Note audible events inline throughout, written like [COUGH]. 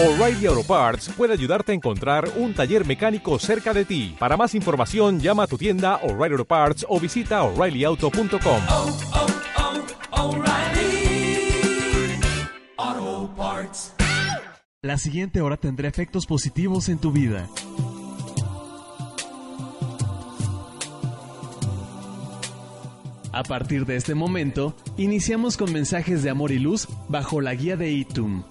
O'Reilly Auto Parts puede ayudarte a encontrar un taller mecánico cerca de ti. Para más información, llama a tu tienda O'Reilly Auto Parts o visita oreillyauto.com. oh, oh, Parts. La siguiente hora tendrá efectos positivos en tu vida. A partir de este momento, iniciamos con mensajes de amor y luz bajo la guía de Itum.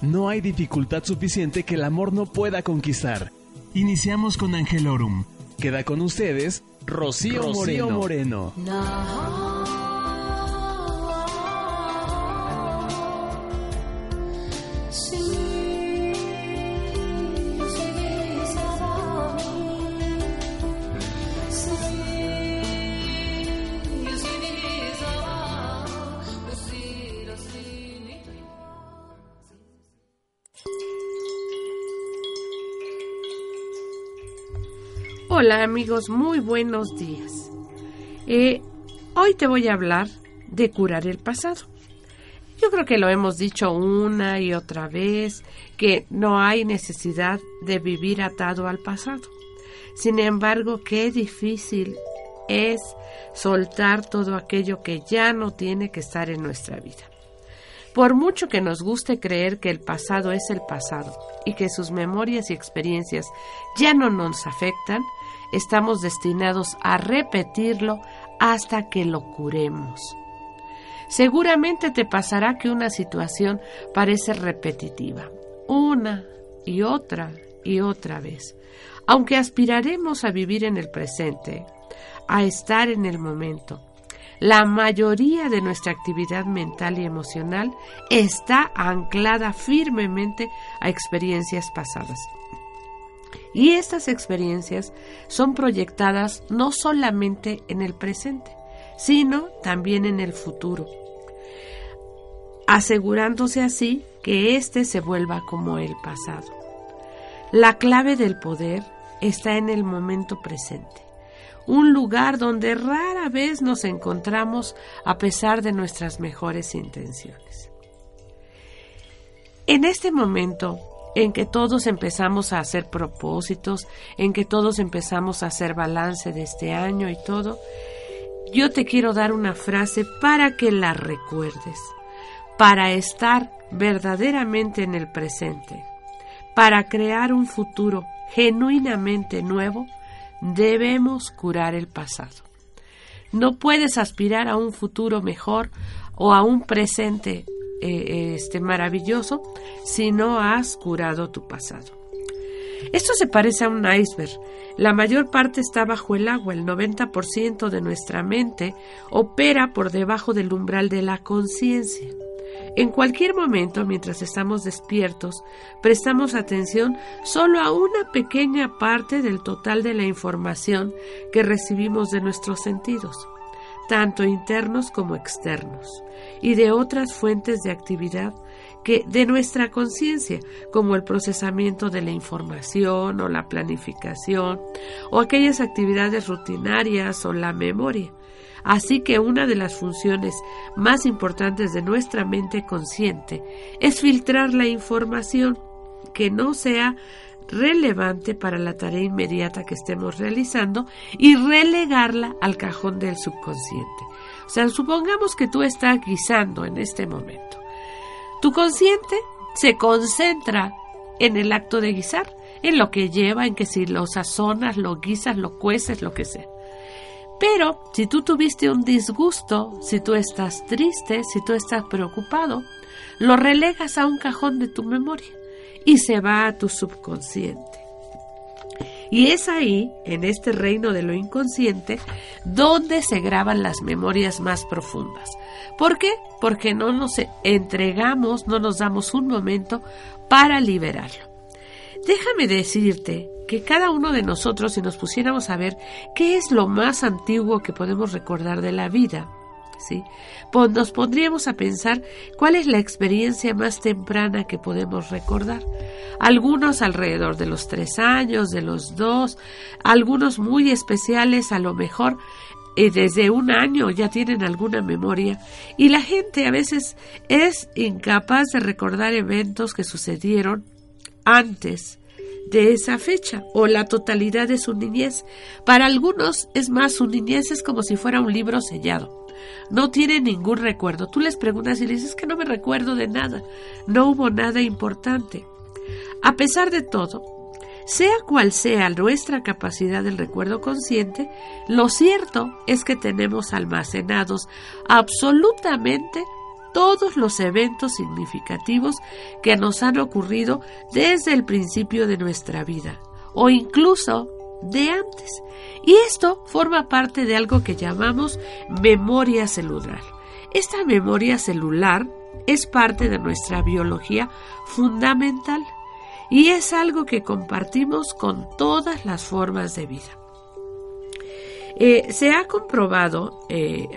No hay dificultad suficiente que el amor no pueda conquistar. Iniciamos con Angelorum. Queda con ustedes Rocío, Rocío Moreno. Moreno. Hola amigos, muy buenos días. Eh, hoy te voy a hablar de curar el pasado. Yo creo que lo hemos dicho una y otra vez, que no hay necesidad de vivir atado al pasado. Sin embargo, qué difícil es soltar todo aquello que ya no tiene que estar en nuestra vida. Por mucho que nos guste creer que el pasado es el pasado y que sus memorias y experiencias ya no nos afectan, estamos destinados a repetirlo hasta que lo curemos. Seguramente te pasará que una situación parece repetitiva, una y otra y otra vez. Aunque aspiraremos a vivir en el presente, a estar en el momento, la mayoría de nuestra actividad mental y emocional está anclada firmemente a experiencias pasadas. Y estas experiencias son proyectadas no solamente en el presente, sino también en el futuro, asegurándose así que éste se vuelva como el pasado. La clave del poder está en el momento presente, un lugar donde rara vez nos encontramos a pesar de nuestras mejores intenciones. En este momento, en que todos empezamos a hacer propósitos, en que todos empezamos a hacer balance de este año y todo, yo te quiero dar una frase para que la recuerdes, para estar verdaderamente en el presente, para crear un futuro genuinamente nuevo, debemos curar el pasado. No puedes aspirar a un futuro mejor o a un presente eh, este maravilloso si no has curado tu pasado. Esto se parece a un iceberg. La mayor parte está bajo el agua, el 90% de nuestra mente opera por debajo del umbral de la conciencia. En cualquier momento, mientras estamos despiertos, prestamos atención solo a una pequeña parte del total de la información que recibimos de nuestros sentidos tanto internos como externos, y de otras fuentes de actividad que de nuestra conciencia, como el procesamiento de la información o la planificación, o aquellas actividades rutinarias o la memoria. Así que una de las funciones más importantes de nuestra mente consciente es filtrar la información que no sea relevante para la tarea inmediata que estemos realizando y relegarla al cajón del subconsciente. O sea, supongamos que tú estás guisando en este momento. Tu consciente se concentra en el acto de guisar, en lo que lleva, en que si lo sazonas, lo guisas, lo cueces, lo que sea. Pero si tú tuviste un disgusto, si tú estás triste, si tú estás preocupado, lo relegas a un cajón de tu memoria y se va a tu subconsciente. Y es ahí, en este reino de lo inconsciente, donde se graban las memorias más profundas. ¿Por qué? Porque no nos entregamos, no nos damos un momento para liberarlo. Déjame decirte que cada uno de nosotros, si nos pusiéramos a ver qué es lo más antiguo que podemos recordar de la vida, nos pondríamos a pensar cuál es la experiencia más temprana que podemos recordar. Algunos alrededor de los tres años, de los dos, algunos muy especiales a lo mejor eh, desde un año ya tienen alguna memoria y la gente a veces es incapaz de recordar eventos que sucedieron antes de esa fecha o la totalidad de su niñez. Para algunos es más, su niñez es como si fuera un libro sellado. No tiene ningún recuerdo. Tú les preguntas y le dices que no me recuerdo de nada. No hubo nada importante. A pesar de todo, sea cual sea nuestra capacidad del recuerdo consciente, lo cierto es que tenemos almacenados absolutamente todos los eventos significativos que nos han ocurrido desde el principio de nuestra vida o incluso de antes. Y esto forma parte de algo que llamamos memoria celular. Esta memoria celular es parte de nuestra biología fundamental y es algo que compartimos con todas las formas de vida. Eh, se ha comprobado eh,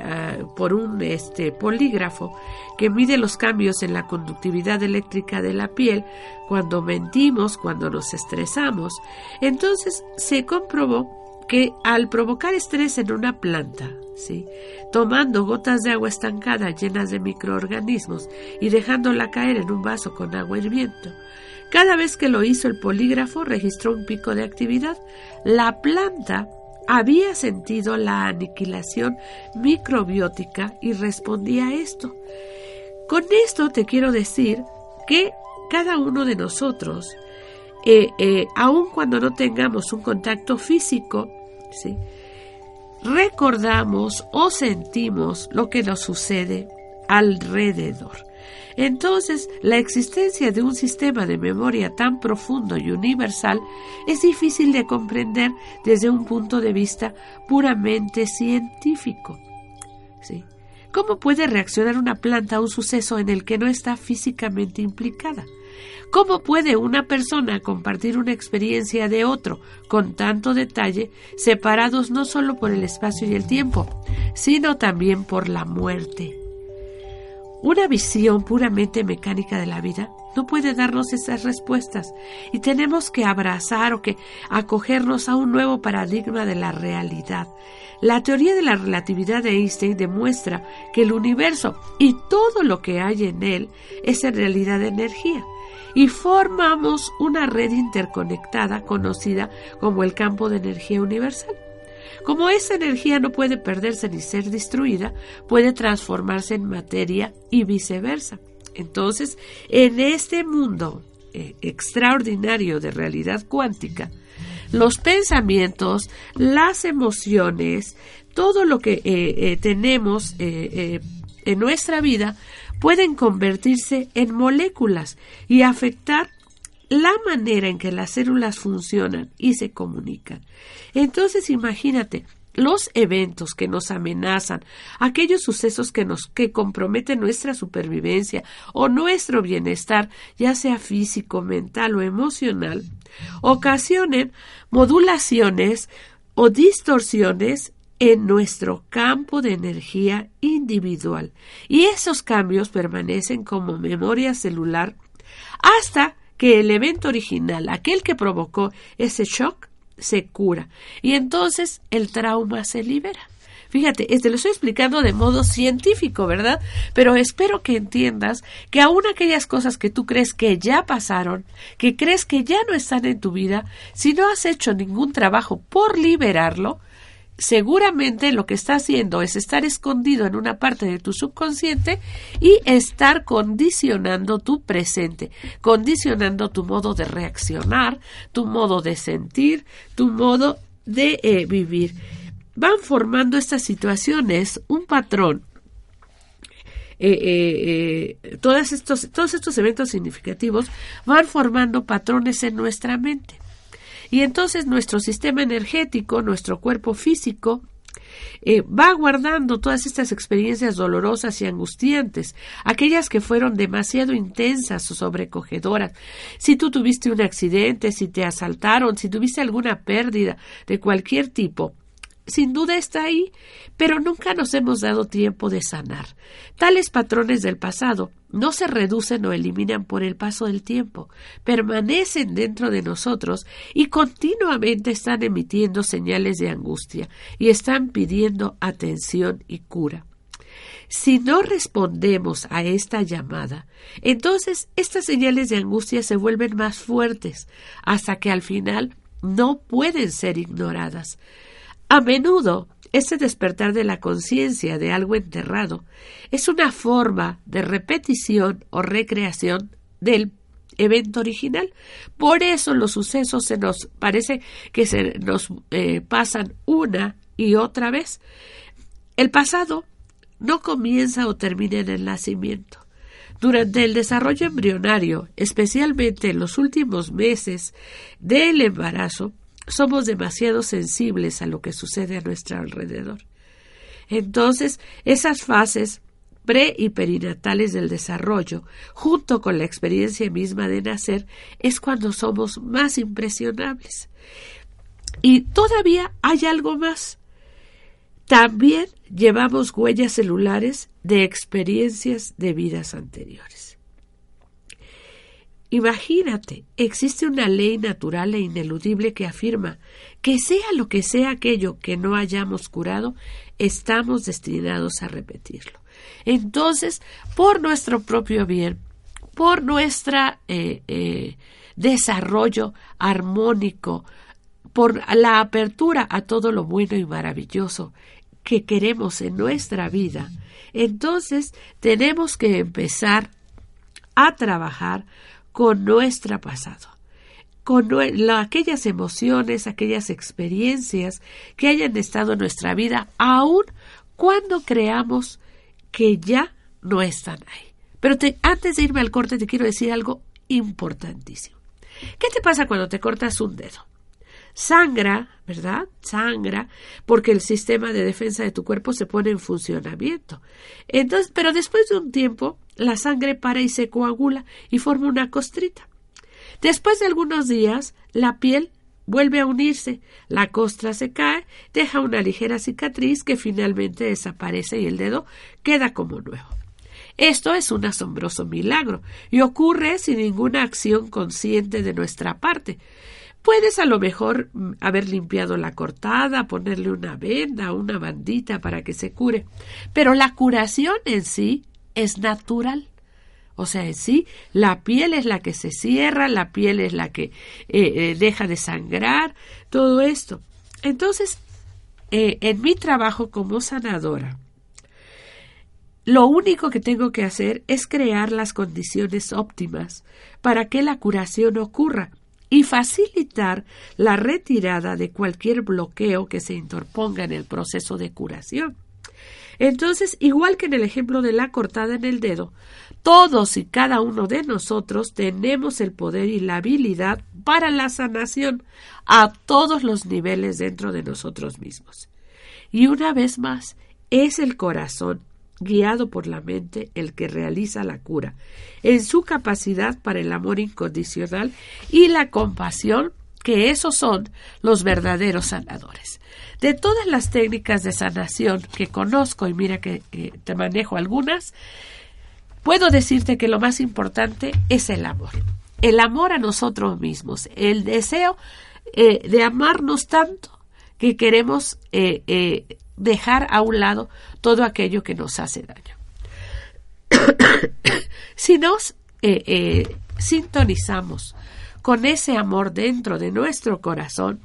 por un este, polígrafo que mide los cambios en la conductividad eléctrica de la piel cuando mentimos, cuando nos estresamos. Entonces se comprobó que al provocar estrés en una planta, ¿sí? tomando gotas de agua estancada llenas de microorganismos y dejándola caer en un vaso con agua hirviendo, cada vez que lo hizo el polígrafo registró un pico de actividad. La planta había sentido la aniquilación microbiótica y respondía a esto. Con esto te quiero decir que cada uno de nosotros, eh, eh, aun cuando no tengamos un contacto físico, recordamos o sentimos lo que nos sucede alrededor. Entonces, la existencia de un sistema de memoria tan profundo y universal es difícil de comprender desde un punto de vista puramente científico. ¿Cómo puede reaccionar una planta a un suceso en el que no está físicamente implicada? ¿Cómo puede una persona compartir una experiencia de otro con tanto detalle, separados no solo por el espacio y el tiempo, sino también por la muerte? Una visión puramente mecánica de la vida no puede darnos esas respuestas y tenemos que abrazar o que acogernos a un nuevo paradigma de la realidad. La teoría de la relatividad de Einstein demuestra que el universo y todo lo que hay en él es en realidad energía y formamos una red interconectada conocida como el campo de energía universal. Como esa energía no puede perderse ni ser destruida, puede transformarse en materia y viceversa. Entonces, en este mundo eh, extraordinario de realidad cuántica, los pensamientos, las emociones, todo lo que eh, eh, tenemos en nuestra vida pueden convertirse en moléculas y afectar la manera en que las células funcionan y se comunican. Entonces imagínate, los eventos que nos amenazan, aquellos sucesos que nos que comprometen nuestra supervivencia o nuestro bienestar, ya sea físico, mental o emocional, ocasionen modulaciones o distorsiones en nuestro campo de energía individual y esos cambios permanecen como memoria celular hasta que el evento original, aquel que provocó ese shock, se cura y entonces el trauma se libera. Fíjate, te lo estoy explicando de modo científico, ¿verdad? Pero espero que entiendas que aún aquellas cosas que tú crees que ya pasaron, que crees que ya no están en tu vida, si no has hecho ningún trabajo por liberarlo, seguramente lo que está haciendo es estar escondido en una parte de tu subconsciente y estar condicionando tu presente, condicionando tu modo de reaccionar, tu modo de sentir, tu modo de eh, vivir. Van formando estas situaciones un patrón eh, eh, todos, estos, todos estos eventos significativos van formando patrones en nuestra mente. Y entonces nuestro sistema energético, nuestro cuerpo físico, eh, va guardando todas estas experiencias dolorosas y angustiantes, aquellas que fueron demasiado intensas o sobrecogedoras. Si tú tuviste un accidente, si te asaltaron, si tuviste alguna pérdida de cualquier tipo, sin duda está ahí, pero nunca nos hemos dado tiempo de sanar. Tales patrones del pasado no se reducen o eliminan por el paso del tiempo, permanecen dentro de nosotros y continuamente están emitiendo señales de angustia y están pidiendo atención y cura. Si no respondemos a esta llamada, entonces estas señales de angustia se vuelven más fuertes hasta que al final no pueden ser ignoradas. A menudo, este despertar de la conciencia de algo enterrado es una forma de repetición o recreación del evento original. Por eso los sucesos se nos parece que se nos eh, pasan una y otra vez. El pasado no comienza o termina en el nacimiento. Durante el desarrollo embrionario, especialmente en los últimos meses del embarazo, somos demasiado sensibles a lo que sucede a nuestro alrededor. Entonces, esas fases pre y perinatales del desarrollo, junto con la experiencia misma de nacer, es cuando somos más impresionables. Y todavía hay algo más. También llevamos huellas celulares de experiencias de vidas anteriores. Imagínate, existe una ley natural e ineludible que afirma que sea lo que sea aquello que no hayamos curado, estamos destinados a repetirlo. Entonces, por nuestro propio bien, por nuestro eh, eh, desarrollo armónico, por la apertura a todo lo bueno y maravilloso que queremos en nuestra vida, entonces tenemos que empezar a trabajar con nuestro pasado, con aquellas emociones, aquellas experiencias que hayan estado en nuestra vida, aun cuando creamos que ya no están ahí. Pero antes de irme al corte te quiero decir algo importantísimo. ¿Qué te pasa cuando te cortas un dedo? Sangra, ¿verdad? Sangra porque el sistema de defensa de tu cuerpo se pone en funcionamiento. Entonces, pero después de un tiempo, la sangre para y se coagula y forma una costrita. Después de algunos días, la piel vuelve a unirse, la costra se cae, deja una ligera cicatriz que finalmente desaparece y el dedo queda como nuevo. Esto es un asombroso milagro y ocurre sin ninguna acción consciente de nuestra parte. Puedes a lo mejor mm, haber limpiado la cortada, ponerle una venda, una bandita para que se cure, pero la curación en sí es natural. O sea, sí, la piel es la que se cierra, la piel es la que eh, eh, deja de sangrar, todo esto. Entonces, eh, en mi trabajo como sanadora, lo único que tengo que hacer es crear las condiciones óptimas para que la curación ocurra y facilitar la retirada de cualquier bloqueo que se interponga en el proceso de curación. Entonces, igual que en el ejemplo de la cortada en el dedo, todos y cada uno de nosotros tenemos el poder y la habilidad para la sanación a todos los niveles dentro de nosotros mismos. Y una vez más, es el corazón guiado por la mente, el que realiza la cura, en su capacidad para el amor incondicional y la compasión, que esos son los verdaderos sanadores. De todas las técnicas de sanación que conozco, y mira que, te manejo algunas, puedo decirte que lo más importante es el amor. El amor a nosotros mismos, el deseo eh, de amarnos tanto que queremos eh, eh, dejar a un lado todo aquello que nos hace daño. [COUGHS] si nos eh, eh, sintonizamos con ese amor dentro de nuestro corazón,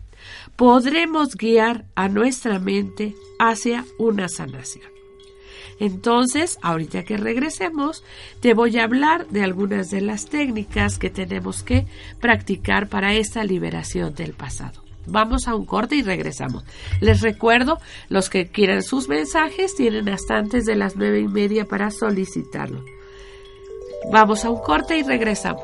podremos guiar a nuestra mente hacia una sanación. Entonces, ahorita que regresemos, te voy a hablar de algunas de las técnicas que tenemos que practicar para esta liberación del pasado. Vamos a un corte y regresamos. Les recuerdo, los que quieran sus mensajes tienen hasta antes de las nueve y media para solicitarlo. Vamos a un corte y regresamos.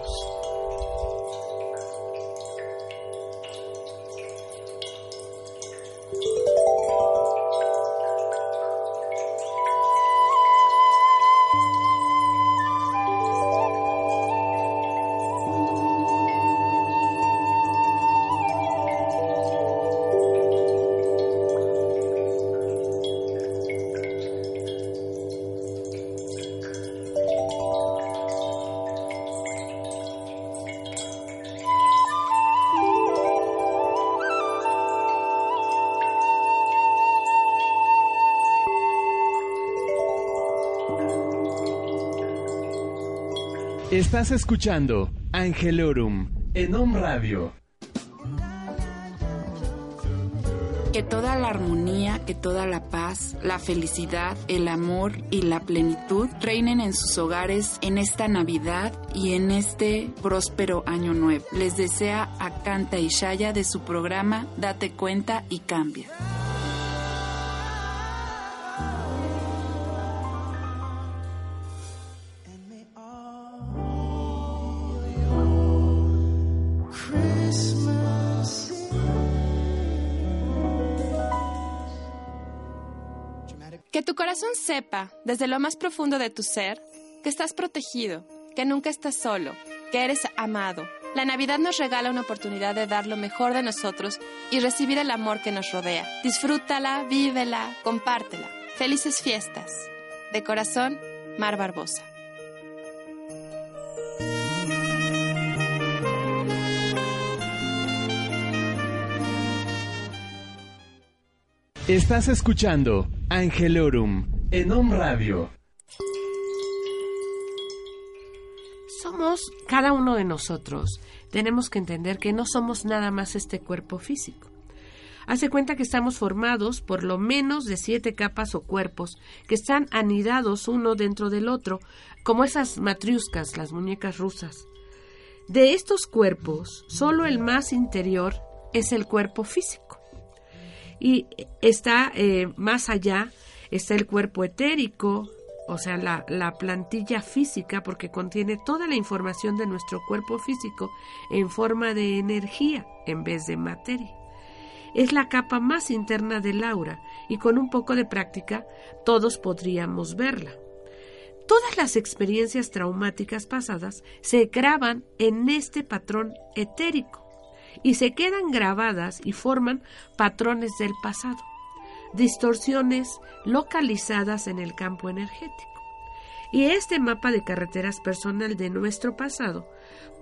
Estás escuchando Angelorum en Om Radio. Que toda la armonía, que toda la paz, la felicidad, el amor y la plenitud reinen en sus hogares en esta Navidad y en este próspero año nuevo. Les desea a Canta y Shaya de su programa Date cuenta y cambia. Sepa, desde lo más profundo de tu ser, que estás protegido, que nunca estás solo, que eres amado. La Navidad nos regala una oportunidad de dar lo mejor de nosotros y recibir el amor que nos rodea. Disfrútala, vívela, compártela. Felices fiestas. De corazón, Mar Barbosa. Estás escuchando Angelorum en Om Radio. Somos cada uno de nosotros. Tenemos que entender que no somos nada más este cuerpo físico. Hace cuenta que estamos formados por lo menos de siete capas o cuerpos que están anidados uno dentro del otro, como esas matriuscas, las muñecas rusas. De estos cuerpos, solo el más interior es el cuerpo físico. Y está eh, más allá, está el cuerpo etérico, o sea, la, la, plantilla física, porque contiene toda la información de nuestro cuerpo físico en forma de energía en vez de materia. Es la capa más interna del aura y con un poco de práctica todos podríamos verla. Todas las experiencias traumáticas pasadas se graban en este patrón etérico y se quedan grabadas y forman patrones del pasado, distorsiones localizadas en el campo energético. Y este mapa de carreteras personal de nuestro pasado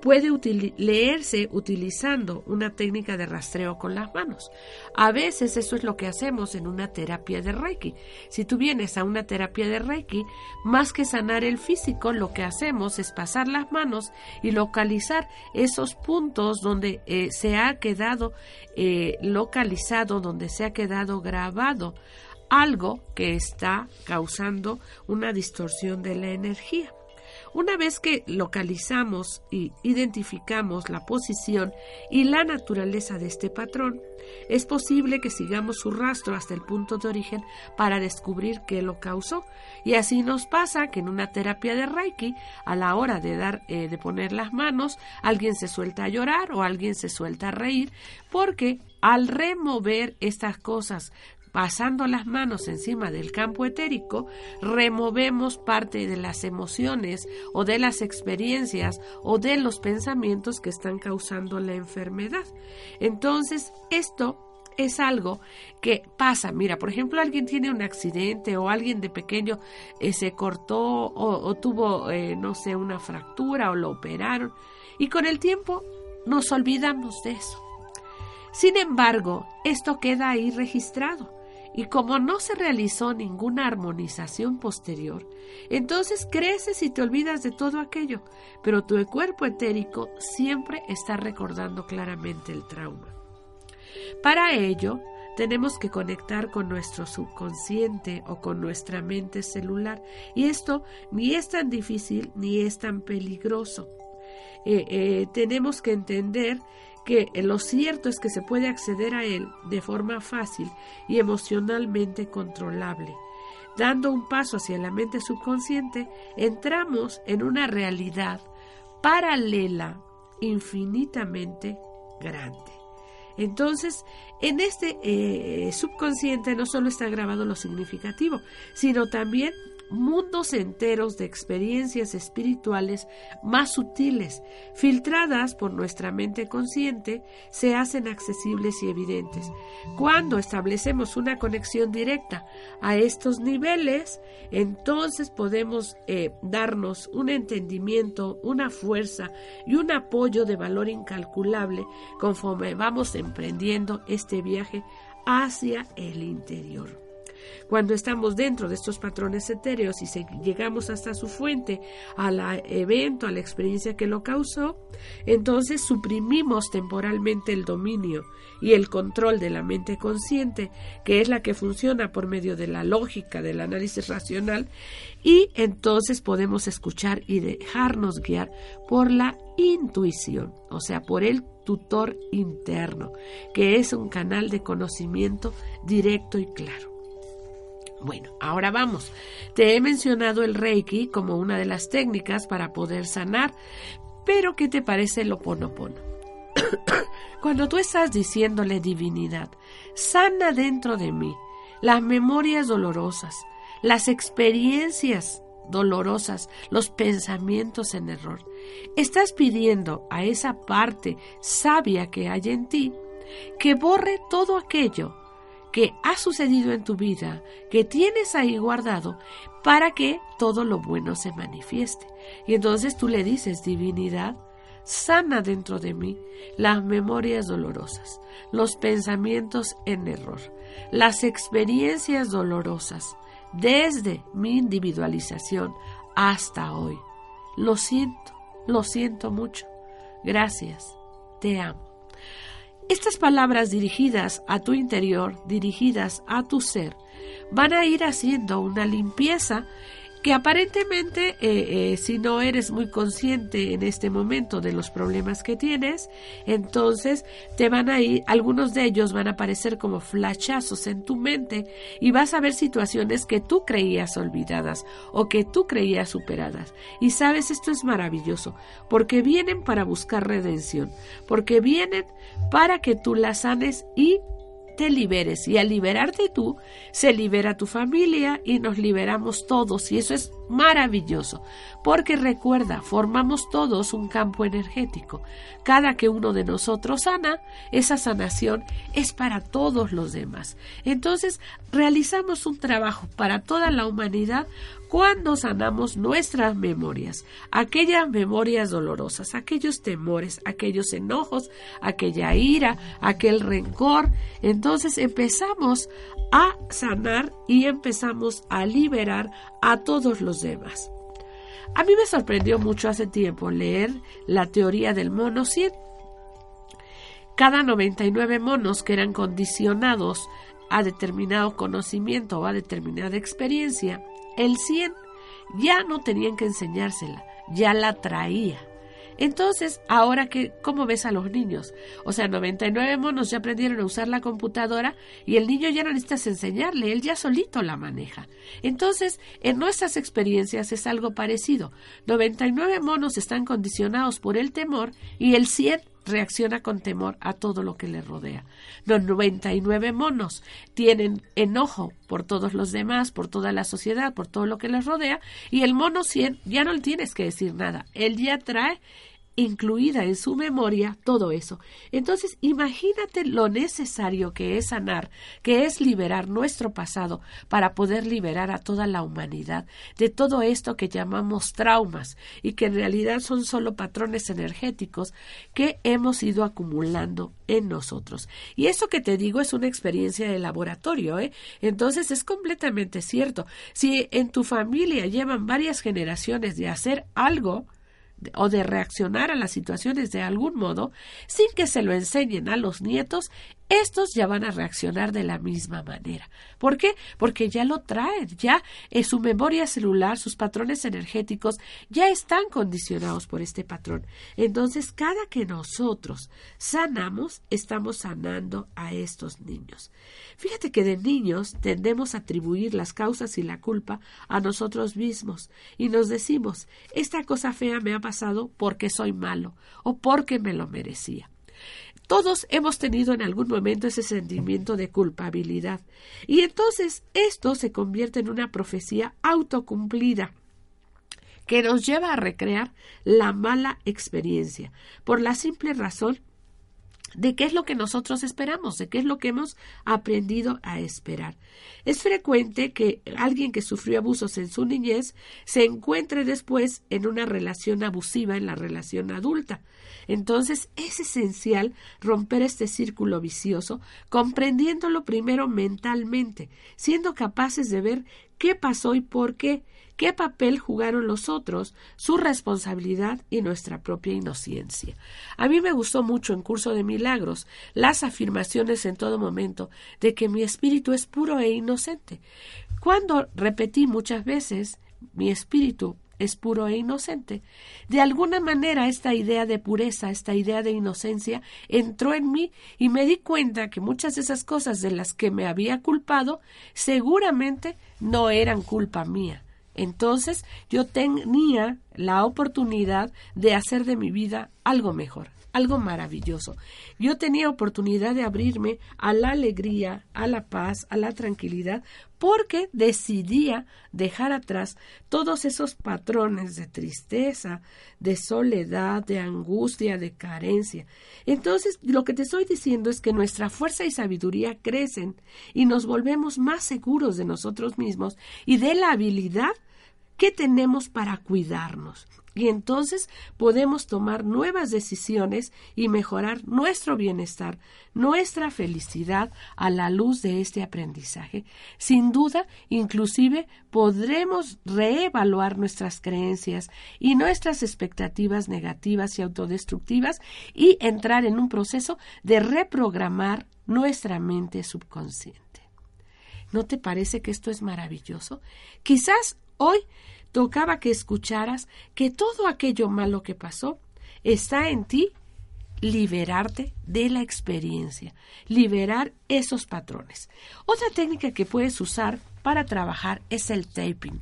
puede leerse utilizando una técnica de rastreo con las manos. A veces eso es lo que hacemos en una terapia de Reiki. Si tú vienes a una terapia de Reiki, más que sanar el físico, lo que hacemos es pasar las manos y localizar esos puntos donde eh, se ha quedado eh, localizado, donde se ha quedado grabado algo que está causando una distorsión de la energía. Una vez que localizamos y identificamos la posición y la naturaleza de este patrón, es posible que sigamos su rastro hasta el punto de origen para descubrir qué lo causó. Y así nos pasa que en una terapia de Reiki, a la hora de dar, eh, de poner las manos, alguien se suelta a llorar o alguien se suelta a reír, porque al remover estas cosas pasando las manos encima del campo etérico, removemos parte de las emociones o de las experiencias o de los pensamientos que están causando la enfermedad. Entonces, esto es algo que pasa. Mira, por ejemplo, alguien tiene un accidente o alguien de pequeño eh, se cortó o, tuvo, eh, no sé, una fractura o lo operaron y con el tiempo nos olvidamos de eso. Sin embargo, esto queda ahí registrado y como no se realizó ninguna armonización posterior, entonces creces y te olvidas de todo aquello, pero tu cuerpo etérico siempre está recordando claramente el trauma. Para ello, tenemos que conectar con nuestro subconsciente o con nuestra mente celular y esto ni es tan difícil ni es tan peligroso. Eh, eh, tenemos que entender que lo cierto es que se puede acceder a él de forma fácil y emocionalmente controlable. Dando un paso hacia la mente subconsciente, entramos en una realidad paralela infinitamente grande. Entonces, en este eh, subconsciente no solo está grabado lo significativo, sino también mundos enteros de experiencias espirituales más sutiles, filtradas por nuestra mente consciente, se hacen accesibles y evidentes. Cuando establecemos una conexión directa a estos niveles, entonces podemos eh, darnos un entendimiento, una fuerza y un apoyo de valor incalculable conforme vamos emprendiendo este viaje hacia el interior. Cuando estamos dentro de estos patrones etéreos y llegamos hasta su fuente, al evento, a la experiencia que lo causó, entonces suprimimos temporalmente el dominio y el control de la mente consciente, que es la que funciona por medio de la lógica, del análisis racional, y entonces podemos escuchar y dejarnos guiar por la intuición, o sea, por el tutor interno, que es un canal de conocimiento directo y claro. Bueno, ahora vamos. Te he mencionado el Reiki como una de las técnicas para poder sanar, pero ¿qué te parece el Oponopono? [COUGHS] Cuando tú estás diciéndole divinidad, sana dentro de mí las memorias dolorosas, las experiencias dolorosas, los pensamientos en error. Estás pidiendo a esa parte sabia que hay en ti que borre todo aquello que ha sucedido en tu vida, que tienes ahí guardado, para que todo lo bueno se manifieste. Y entonces tú le dices, divinidad, sana dentro de mí las memorias dolorosas, los pensamientos en error, las experiencias dolorosas, desde mi individualización hasta hoy. Lo siento, lo siento mucho. Gracias, te amo. Estas palabras dirigidas a tu interior, dirigidas a tu ser, van a ir haciendo una limpieza que aparentemente eh, eh, si no eres muy consciente en este momento de los problemas que tienes, entonces te van a ir, algunos de ellos van a aparecer como flashazos en tu mente y vas a ver situaciones que tú creías olvidadas o que tú creías superadas. Y sabes, esto es maravilloso, porque vienen para buscar redención, porque vienen para que tú las sanes y te liberes. Y al liberarte tú, se libera tu familia y nos liberamos todos. Y eso es maravilloso, porque recuerda, formamos todos un campo energético. Cada que uno de nosotros sana, esa sanación es para todos los demás. Entonces, realizamos un trabajo para toda la humanidad cuando sanamos nuestras memorias, aquellas memorias dolorosas, aquellos temores, aquellos enojos, aquella ira, aquel rencor, entonces empezamos a sanar y empezamos a liberar a todos los demás. A mí me sorprendió mucho hace tiempo leer la teoría del mono 100. Cada 99 monos que eran condicionados a determinado conocimiento o a determinada experiencia el 100 ya no tenían que enseñársela, ya la traía. Entonces, ahora que, ¿cómo ves a los niños? O sea, 99 monos ya aprendieron a usar la computadora y el niño ya no necesitas enseñarle, él ya solito la maneja. Entonces, en nuestras experiencias es algo parecido. 99 monos están condicionados por el temor y el 100 reacciona con temor a todo lo que le rodea. Los 99 monos tienen enojo por todos los demás, por toda la sociedad, por todo lo que les rodea, y el mono 100 ya no le tienes que decir nada. Él ya trae incluida en su memoria todo eso. Entonces, imagínate lo necesario que es sanar, que es liberar nuestro pasado para poder liberar a toda la humanidad de todo esto que llamamos traumas y que en realidad son solo patrones energéticos que hemos ido acumulando en nosotros. Y eso que te digo es una experiencia de laboratorio, ¿eh? Entonces es completamente cierto. Si en tu familia llevan varias generaciones de hacer algo, o de reaccionar a las situaciones de algún modo, sin que se lo enseñen a los nietos, estos ya van a reaccionar de la misma manera. ¿Por qué? Porque ya lo traen, ya en su memoria celular, sus patrones energéticos ya están condicionados por este patrón. Entonces, cada que nosotros sanamos, estamos sanando a estos niños. Fíjate que de niños tendemos a atribuir las causas y la culpa a nosotros mismos y nos decimos, esta cosa fea me ha pasado porque soy malo o porque me lo merecía. Todos hemos tenido en algún momento ese sentimiento de culpabilidad. Y entonces esto se convierte en una profecía autocumplida que nos lleva a recrear la mala experiencia, por la simple razón de qué es lo que nosotros esperamos, de qué es lo que hemos aprendido a esperar. Es frecuente que alguien que sufrió abusos en su niñez se encuentre después en una relación abusiva en la relación adulta. Entonces es esencial romper este círculo vicioso, comprendiéndolo primero mentalmente, siendo capaces de ver qué pasó y por qué, qué papel jugaron los otros, su responsabilidad y nuestra propia inocencia. A mí me gustó mucho en Curso de Milagros las afirmaciones en todo momento de que mi espíritu es puro e inocente. Cuando repetí muchas veces mi espíritu es puro e inocente. De alguna manera esta idea de pureza, esta idea de inocencia entró en mí y me di cuenta que muchas de esas cosas de las que me había culpado seguramente no eran culpa mía, entonces yo tenía la oportunidad de hacer de mi vida algo mejor, algo maravilloso. Yo tenía oportunidad de abrirme a la alegría, a la paz, a la tranquilidad, porque decidía dejar atrás todos esos patrones de tristeza, de soledad, de angustia, de carencia. Entonces, lo que te estoy diciendo es que nuestra fuerza y sabiduría crecen y nos volvemos más seguros de nosotros mismos y de la habilidad ¿Qué tenemos para cuidarnos? Y entonces podemos tomar nuevas decisiones y mejorar nuestro bienestar, nuestra felicidad a la luz de este aprendizaje. Sin duda, inclusive podremos reevaluar nuestras creencias y nuestras expectativas negativas y autodestructivas y entrar en un proceso de reprogramar nuestra mente subconsciente. ¿No te parece que esto es maravilloso? Quizás hoy tocaba que escucharas que todo aquello malo que pasó está en ti liberarte de la experiencia, liberar esos patrones. Otra técnica que puedes usar para trabajar es el taping.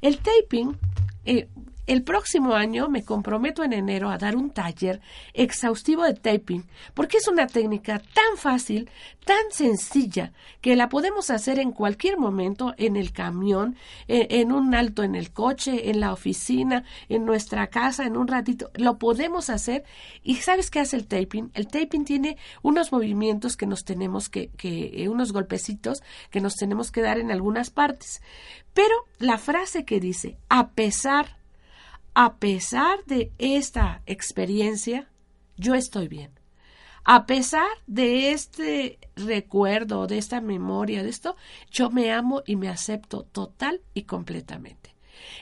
El taping eh, el próximo año me comprometo en enero a dar un taller exhaustivo de taping, porque es una técnica tan fácil, tan sencilla, que la podemos hacer en cualquier momento, en el camión, en, un alto en el coche, en la oficina, en nuestra casa, en un ratito. Lo podemos hacer. ¿Y sabes qué hace el taping? El taping tiene unos movimientos que nos tenemos que, que eh, unos golpecitos que nos tenemos que dar en algunas partes. Pero la frase que dice, a pesar a pesar de esta experiencia, yo estoy bien. A pesar de este recuerdo, de esta memoria, de esto, yo me amo y me acepto total y completamente.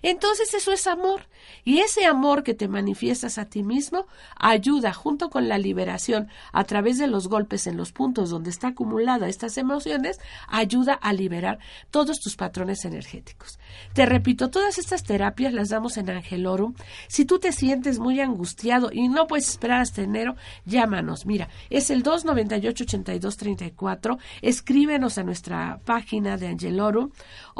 Entonces eso es amor. Y ese amor que te manifiestas a ti mismo ayuda junto con la liberación a través de los golpes en los puntos donde está acumulada estas emociones, ayuda a liberar todos tus patrones energéticos. Te repito, todas estas terapias las damos en Angelorum. Si tú te sientes muy angustiado y no puedes esperar hasta enero, llámanos. Mira, es el 298-8234. Escríbenos a nuestra página de Angelorum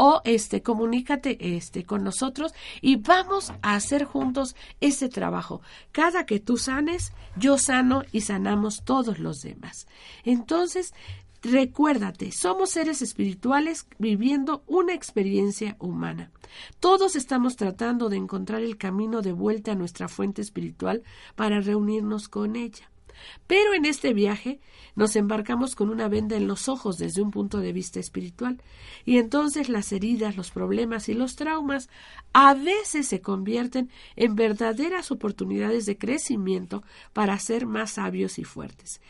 o este, comunícate este, con nosotros y vamos a hacer juntos ese trabajo. Cada que tú sanes, yo sano y sanamos todos los demás. Entonces, Recuérdate, somos seres espirituales viviendo una experiencia humana. Todos estamos tratando de encontrar el camino de vuelta a nuestra fuente espiritual para reunirnos con ella. Pero en este viaje nos embarcamos con una venda en los ojos desde un punto de vista espiritual, y entonces las heridas, los problemas y los traumas a veces se convierten en verdaderas oportunidades de crecimiento para ser más sabios y fuertes.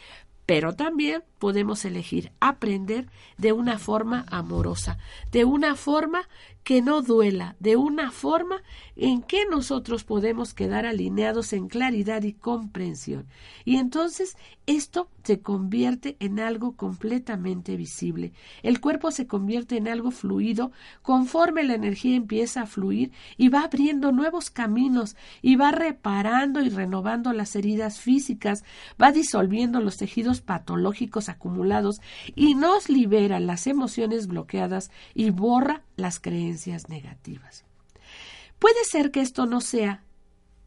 Pero también podemos elegir aprender de una forma amorosa, de una forma que no duela, de una forma en que nosotros podemos quedar alineados en claridad y comprensión. Y entonces esto se convierte en algo completamente visible. El cuerpo se convierte en algo fluido conforme la energía empieza a fluir y va abriendo nuevos caminos y va reparando y renovando las heridas físicas, va disolviendo los tejidos patológicos acumulados y nos libera las emociones bloqueadas y borra las creencias negativas. Puede ser que esto no sea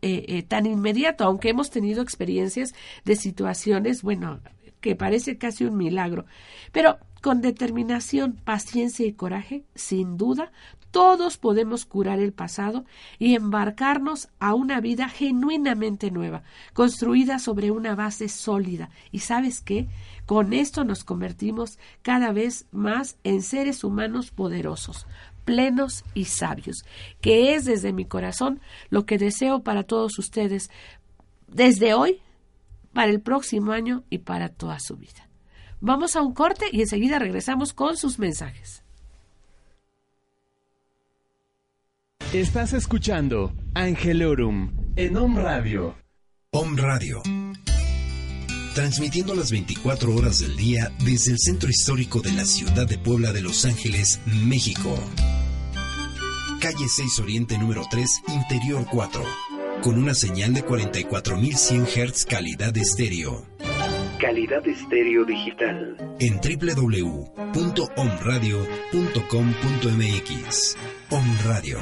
eh, eh, tan inmediato, aunque hemos tenido experiencias de situaciones, bueno, que parece casi un milagro. Pero con determinación, paciencia y coraje, sin duda, todos podemos curar el pasado y embarcarnos a una vida genuinamente nueva, construida sobre una base sólida. ¿Y sabes qué? Con esto nos convertimos cada vez más en seres humanos poderosos, plenos y sabios, que es desde mi corazón lo que deseo para todos ustedes, desde hoy, para el próximo año y para toda su vida. Vamos a un corte y enseguida regresamos con sus mensajes. Estás escuchando Angelorum en Om Radio. Om Radio. Transmitiendo las 24 horas del día desde el centro histórico de la ciudad de Puebla de Los Ángeles, México. Calle 6 Oriente número 3, Interior 4. Con una señal de 44.100 Hz calidad estéreo. Calidad estéreo digital. En www.omradio.com.mx. Om Radio.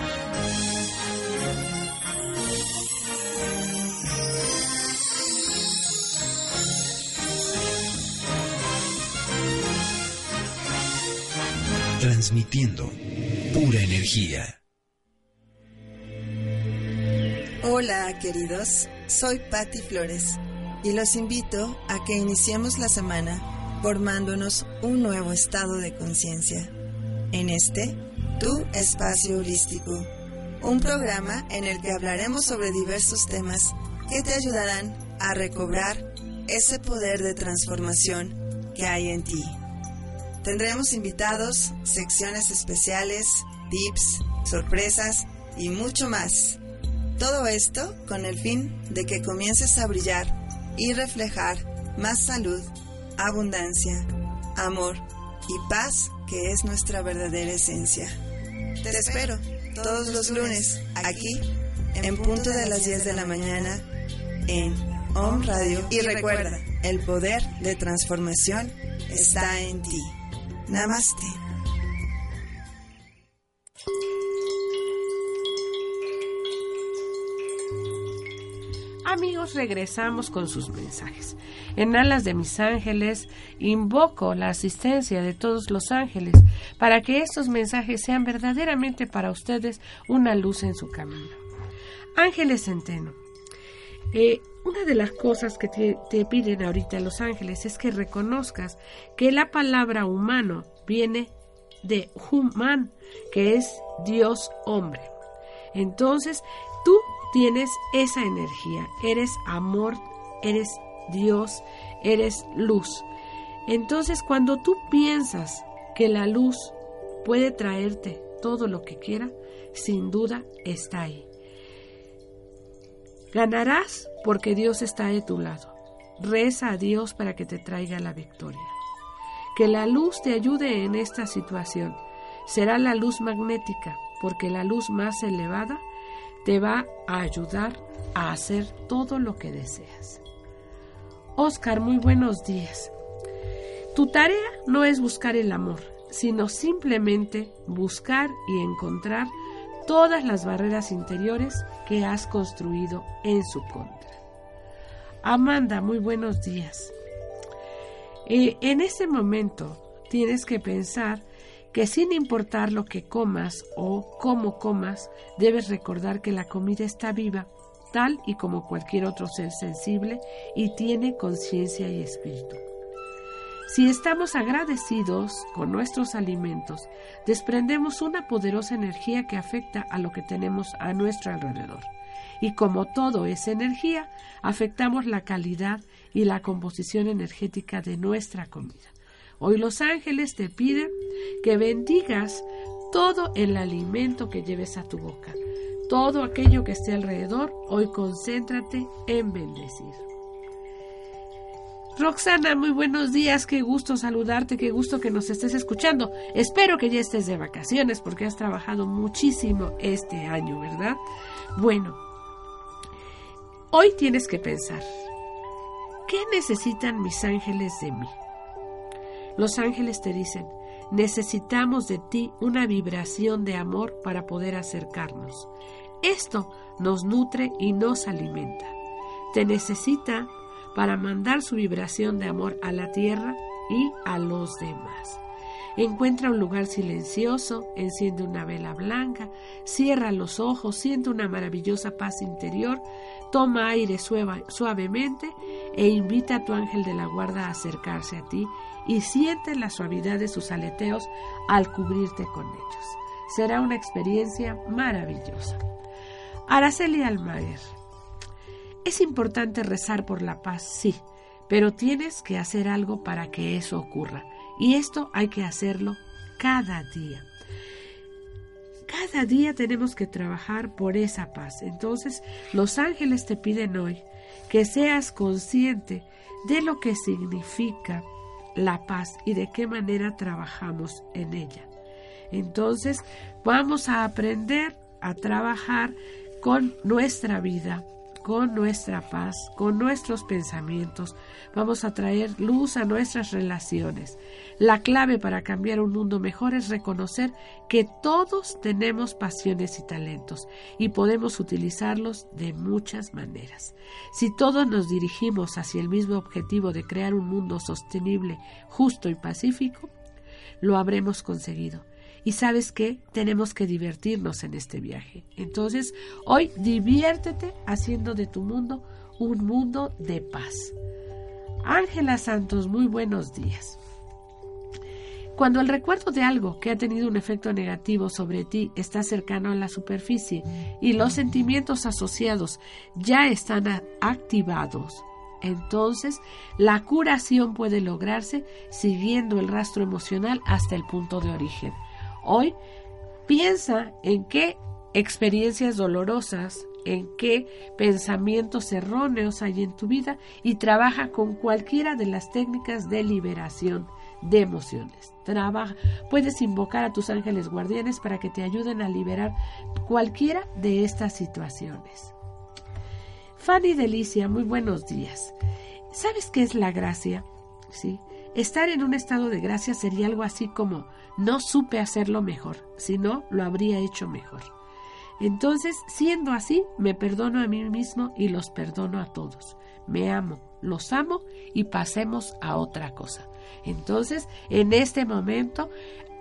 Transmitiendo pura energía. Hola, queridos. Soy Patti Flores y los invito a que iniciemos la semana formándonos un nuevo estado de conciencia. En este, tu espacio holístico, un programa en el que hablaremos sobre diversos temas que te ayudarán a recobrar ese poder de transformación que hay en ti. Tendremos invitados, secciones especiales, tips, sorpresas y mucho más. Todo esto con el fin de que comiences a brillar y reflejar más salud, abundancia, amor y paz que es nuestra verdadera esencia. Te espero todos los lunes aquí en punto de las 10 de la mañana en Om Radio y recuerda, el poder de transformación está en ti. Namaste. Regresamos con sus mensajes. En alas de mis ángeles, invoco la asistencia de todos los ángeles para que estos mensajes sean verdaderamente para ustedes una luz en su camino. Ángeles Centeno, eh, una de las cosas que te, te piden ahorita los ángeles es que reconozcas que la palabra humano viene de human, que es Dios hombre. Entonces, tú tienes esa energía, eres amor, eres Dios, eres luz. Entonces, cuando tú piensas que la luz puede traerte todo lo que quiera, sin duda está ahí. Ganarás porque Dios está de tu lado. Reza a Dios para que te traiga la victoria. Que la luz te ayude en esta situación. Será la luz magnética, porque la luz más elevada te va a ayudar a hacer todo lo que deseas. Oscar, muy buenos días. Tu tarea no es buscar el amor, sino simplemente buscar y encontrar todas las barreras interiores que has construido en su contra. Amanda, muy buenos días. Eh, en este momento tienes que pensar que sin importar lo que comas o cómo comas, debes recordar que la comida está viva, tal y como cualquier otro ser sensible y tiene conciencia y espíritu. Si estamos agradecidos con nuestros alimentos, desprendemos una poderosa energía que afecta a lo que tenemos a nuestro alrededor. Y como todo es energía, afectamos la calidad y la composición energética de nuestra comida. Hoy los ángeles te piden que bendigas todo el alimento que lleves a tu boca. Todo aquello que esté alrededor, hoy concéntrate en bendecir. Roxana, muy buenos días, qué gusto saludarte, qué gusto que nos estés escuchando. Espero que ya estés de vacaciones porque has trabajado muchísimo este año, ¿verdad? Bueno, hoy tienes que pensar, ¿qué necesitan mis ángeles de mí? Los ángeles te dicen, necesitamos de ti una vibración de amor para poder acercarnos. Esto nos nutre y nos alimenta. Te necesita para mandar su vibración de amor a la tierra y a los demás. Encuentra un lugar silencioso, enciende una vela blanca, cierra los ojos, siente una maravillosa paz interior, toma aire suavemente e invita a tu ángel de la guarda a acercarse a ti y siente la suavidad de sus aleteos al cubrirte con ellos. Será una experiencia maravillosa. Araceli Almaguer. Es importante rezar por la paz, sí, pero tienes que hacer algo para que eso ocurra. Y esto hay que hacerlo cada día. Cada día tenemos que trabajar por esa paz. Entonces, los ángeles te piden hoy que seas consciente de lo que significa la paz y de qué manera trabajamos en ella. Entonces, vamos a aprender a trabajar con nuestra vida, con nuestra paz, con nuestros pensamientos. Vamos a traer luz a nuestras relaciones. La clave para cambiar un mundo mejor es reconocer que todos tenemos pasiones y talentos y podemos utilizarlos de muchas maneras. Si todos nos dirigimos hacia el mismo objetivo de crear un mundo sostenible, justo y pacífico, lo habremos conseguido. Y sabes qué, tenemos que divertirnos en este viaje. Entonces, hoy diviértete haciendo de tu mundo un mundo de paz. Ángela Santos, muy buenos días. Cuando el recuerdo de algo que ha tenido un efecto negativo sobre ti está cercano a la superficie y los sentimientos asociados ya están activados, entonces la curación puede lograrse siguiendo el rastro emocional hasta el punto de origen. Hoy piensa en qué experiencias dolorosas, en qué pensamientos erróneos hay en tu vida y trabaja con cualquiera de las técnicas de liberación de emociones. Trabaja, puedes invocar a tus ángeles guardianes para que te ayuden a liberar cualquiera de estas situaciones. Fanny Delicia, muy buenos días. ¿Sabes qué es la gracia? Sí. Estar en un estado de gracia sería algo así como no supe hacerlo mejor, si no, lo habría hecho mejor. Entonces, siendo así, me perdono a mí mismo y los perdono a todos. Me amo, los amo y pasemos a otra cosa. Entonces, en este momento,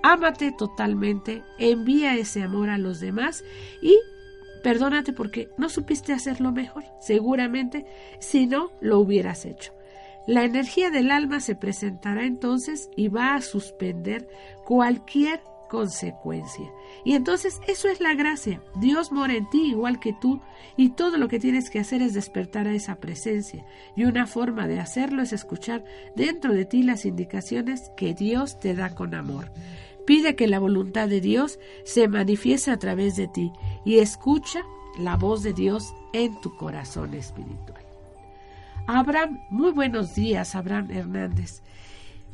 ámate totalmente, envía ese amor a los demás y perdónate porque no supiste hacerlo mejor. Seguramente, si no, lo hubieras hecho. La energía del alma se presentará entonces y va a suspender cualquier consecuencia. Y entonces eso es la gracia. Dios mora en ti igual que tú y todo lo que tienes que hacer es despertar a esa presencia. Y una forma de hacerlo es escuchar dentro de ti las indicaciones que Dios te da con amor. Pide que la voluntad de Dios se manifieste a través de ti y escucha la voz de Dios en tu corazón espiritual. Abraham, muy buenos días, Abraham Hernández.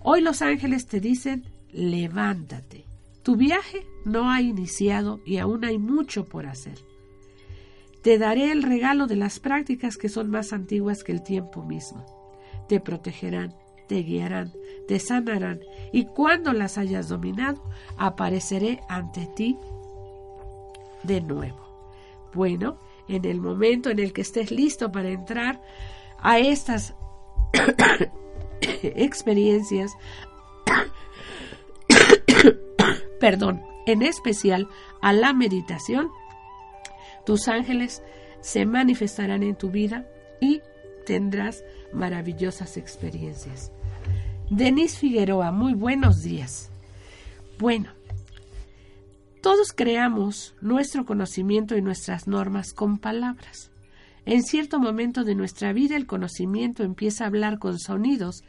Hoy los ángeles te dicen, levántate. Tu viaje no ha iniciado y aún hay mucho por hacer. Te daré el regalo de las prácticas que son más antiguas que el tiempo mismo. Te protegerán, te guiarán, te sanarán y cuando las hayas dominado, apareceré ante ti de nuevo. Bueno, en el momento en el que estés listo para entrar a estas [COUGHS] experiencias, [COUGHS] perdón, en especial a la meditación, tus ángeles se manifestarán en tu vida y tendrás maravillosas experiencias. Denise Figueroa, muy buenos días. Bueno, todos creamos nuestro conocimiento y nuestras normas con palabras. En cierto momento de nuestra vida el conocimiento empieza a hablar con sonidos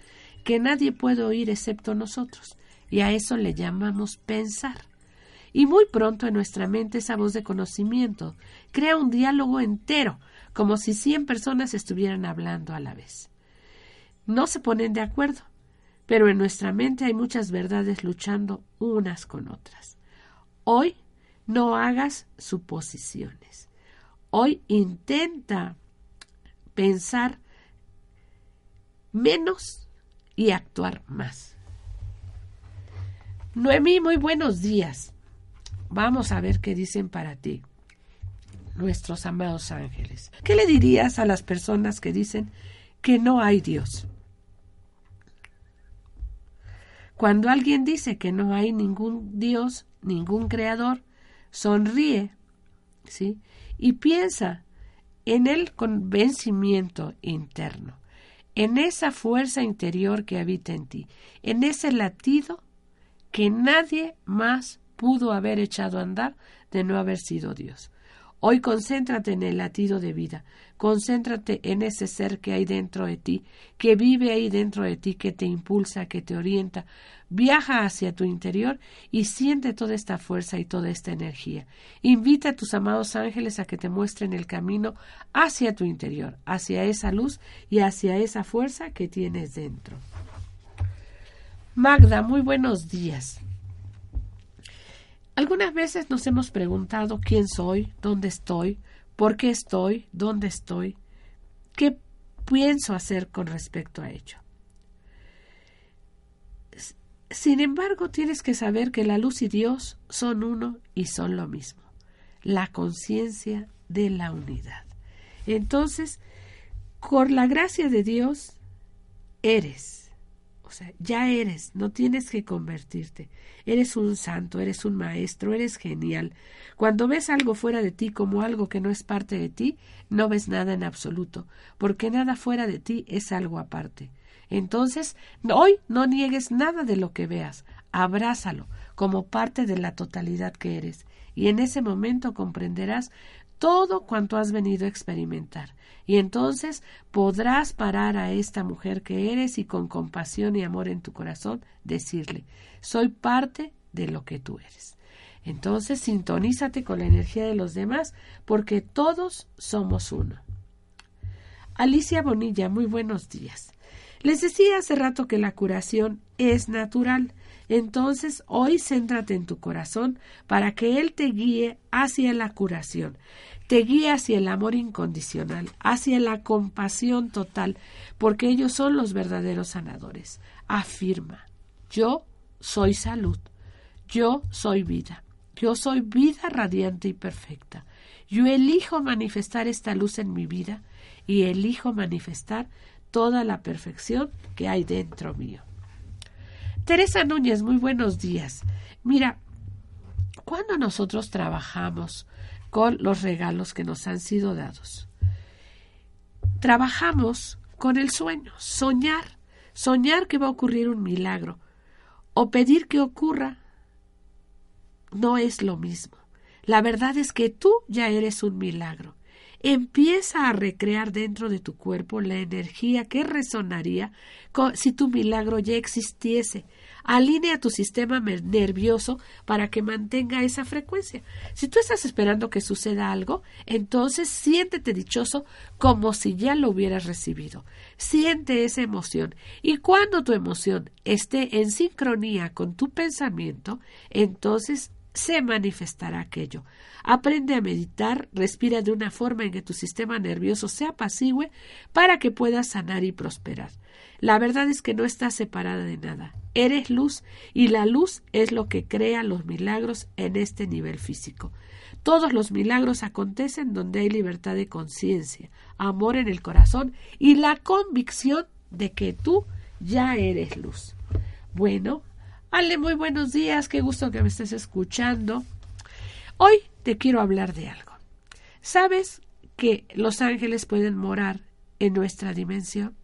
que nadie puede oír excepto nosotros y a eso le llamamos pensar. Y muy pronto en nuestra mente esa voz de conocimiento crea un diálogo entero, como si cien personas estuvieran hablando a la vez. No se ponen de acuerdo, pero en nuestra mente hay muchas verdades luchando unas con otras. Hoy no hagas suposiciones. Hoy intenta pensar menos y actuar más. Noemí, muy buenos días. Vamos a ver qué dicen para ti nuestros amados ángeles. ¿Qué le dirías a las personas que dicen que no hay Dios. Cuando alguien dice que no hay ningún Dios, ningún creador, sonríe, ¿sí? Y piensa en el convencimiento interno, en esa fuerza interior que habita en ti, en ese latido que nadie más pudo haber echado a andar de no haber sido Dios. Hoy concéntrate en el latido de vida, concéntrate en ese ser que hay dentro de ti, que vive ahí dentro de ti, que te impulsa, que te orienta. Viaja hacia tu interior y siente toda esta fuerza y toda esta energía. Invita a tus amados ángeles a que te muestren el camino hacia tu interior, hacia esa luz y hacia esa fuerza que tienes dentro. Magda, muy buenos días. Algunas veces nos hemos preguntado quién soy, dónde estoy, por qué estoy, dónde estoy, qué pienso hacer con respecto a ello. Sin embargo, tienes que saber que la luz y Dios son uno y son lo mismo, la conciencia de la unidad. Entonces, con la gracia de Dios, eres o sea, ya eres, no tienes que convertirte. Eres un santo, eres un maestro, eres genial. Cuando ves algo fuera de ti como algo que no es parte de ti, no ves nada en absoluto, porque nada fuera de ti es algo aparte. Entonces, hoy no niegues nada de lo que veas, abrázalo como parte de la totalidad que eres, y en ese momento comprenderás todo cuanto has venido a experimentar. Y entonces podrás parar a esta mujer que eres y con compasión y amor en tu corazón decirle, soy parte de lo que tú eres. Entonces sintonízate con la energía de los demás porque todos somos uno. Alicia Bonilla, muy buenos días. Les decía hace rato que la curación es natural. Entonces hoy céntrate en tu corazón para que Él te guíe hacia la curación te guía hacia el amor incondicional, hacia la compasión total, porque ellos son los verdaderos sanadores. Afirma, yo soy salud, yo soy vida, yo soy vida radiante y perfecta. Yo elijo manifestar esta luz en mi vida y elijo manifestar toda la perfección que hay dentro mío. Teresa Núñez, muy buenos días. Mira, cuando nosotros trabajamos con los regalos que nos han sido dados. Trabajamos con el sueño, soñar, soñar que va a ocurrir un milagro o pedir que ocurra no es lo mismo. La verdad es que tú ya eres un milagro. Empieza a recrear dentro de tu cuerpo la energía que resonaría si tu milagro ya existiese, Alinea tu sistema nervioso para que mantenga esa frecuencia. Si tú estás esperando que suceda algo, entonces siéntete dichoso como si ya lo hubieras recibido. Siente esa emoción y cuando tu emoción esté en sincronía con tu pensamiento, entonces se manifestará aquello. Aprende a meditar, respira de una forma en que tu sistema nervioso se apacigüe para que puedas sanar y prosperar. La verdad es que no estás separada de nada. Eres luz y la luz es lo que crea los milagros en este nivel físico. Todos los milagros acontecen donde hay libertad de conciencia, amor en el corazón y la convicción de que tú ya eres luz. Bueno, Ale, muy buenos días, qué gusto que me estés escuchando. Hoy te quiero hablar de algo. ¿Sabes que los ángeles pueden morar en nuestra dimensión?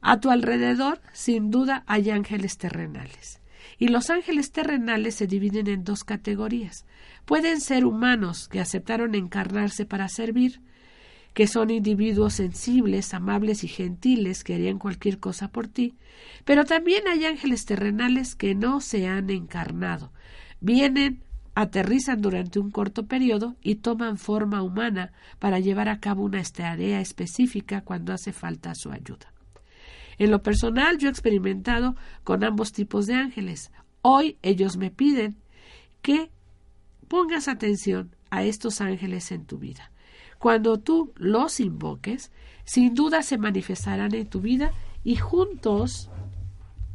A tu alrededor, sin duda, hay ángeles terrenales. Y los ángeles terrenales se dividen en dos categorías. Pueden ser humanos que aceptaron encarnarse para servir, que son individuos sensibles, amables y gentiles que harían cualquier cosa por ti, pero también hay ángeles terrenales que no se han encarnado. Vienen, aterrizan durante un corto periodo y toman forma humana para llevar a cabo una tarea específica cuando hace falta su ayuda. En lo personal, yo he experimentado con ambos tipos de ángeles. Hoy ellos me piden que pongas atención a estos ángeles en tu vida. Cuando tú los invoques, sin duda se manifestarán en tu vida y juntos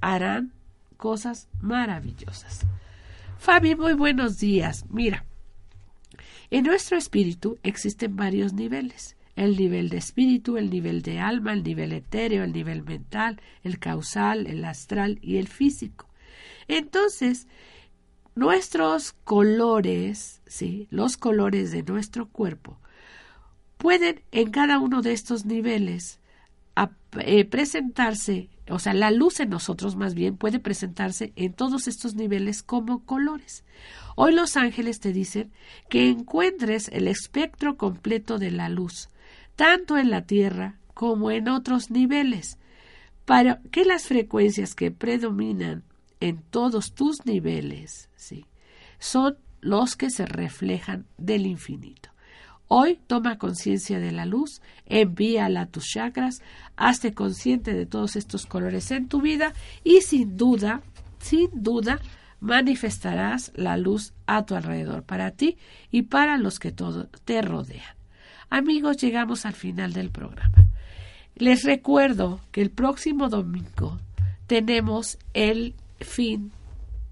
harán cosas maravillosas. Fabi, muy buenos días. Mira, en nuestro espíritu existen varios niveles. el nivel de espíritu, el nivel de alma, el nivel etéreo, el nivel mental, el causal, el astral y el físico. Entonces, nuestros colores, sí, los colores de nuestro cuerpo, pueden en cada uno de estos niveles eh, presentarse, o sea, la luz en nosotros más bien puede presentarse en todos estos niveles como colores. Hoy los ángeles te dicen que encuentres el espectro completo de la luz, tanto en la Tierra como en otros niveles, para que las frecuencias que predominan en todos tus niveles, ¿sí? son los que se reflejan del infinito. Hoy toma conciencia de la luz, envíala a tus chakras, hazte consciente de todos estos colores en tu vida y sin duda, sin duda, manifestarás la luz a tu alrededor, para ti y para los que todo te rodean. Amigos, llegamos al final del programa. Les recuerdo que el próximo domingo tenemos el fin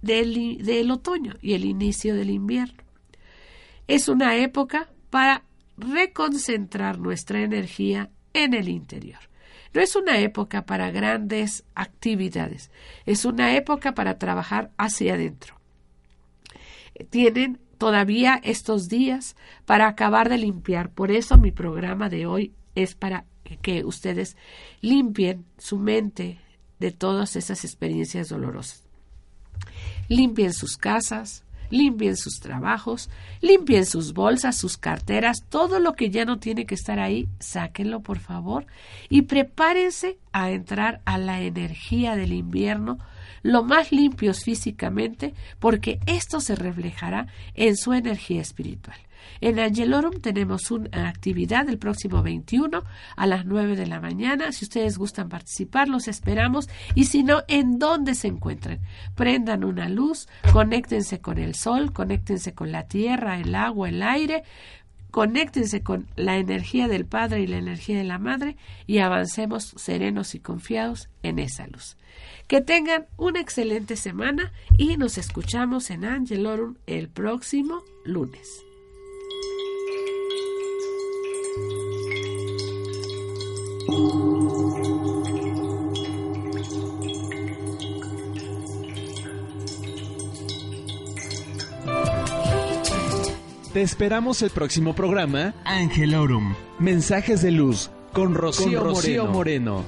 del, del otoño y el inicio del invierno. Es una época para reconcentrar nuestra energía en el interior. No es una época para grandes actividades, es una época para trabajar hacia adentro. Tienen todavía estos días para acabar de limpiar. Por eso mi programa de hoy es para que ustedes limpien su mente de todas esas experiencias dolorosas. Limpien sus casas, limpien sus trabajos, limpien sus bolsas, sus carteras, todo lo que ya no tiene que estar ahí, sáquenlo por favor y prepárense a entrar a la energía del invierno lo más limpios físicamente porque esto se reflejará en su energía espiritual. En Angelorum tenemos una actividad el próximo 21 a las 9 de la mañana. Si ustedes gustan participar, los esperamos. Y si no, ¿en dónde se encuentren? Prendan una luz, conéctense con el sol, conéctense con la tierra, el agua, el aire. Conéctense con la energía del Padre y la energía de la Madre y avancemos serenos y confiados en esa luz. Que tengan una excelente semana y nos escuchamos en Angelorum el próximo lunes. Te esperamos el próximo programa Angelorum. Mensajes de luz con Rocío, Moreno.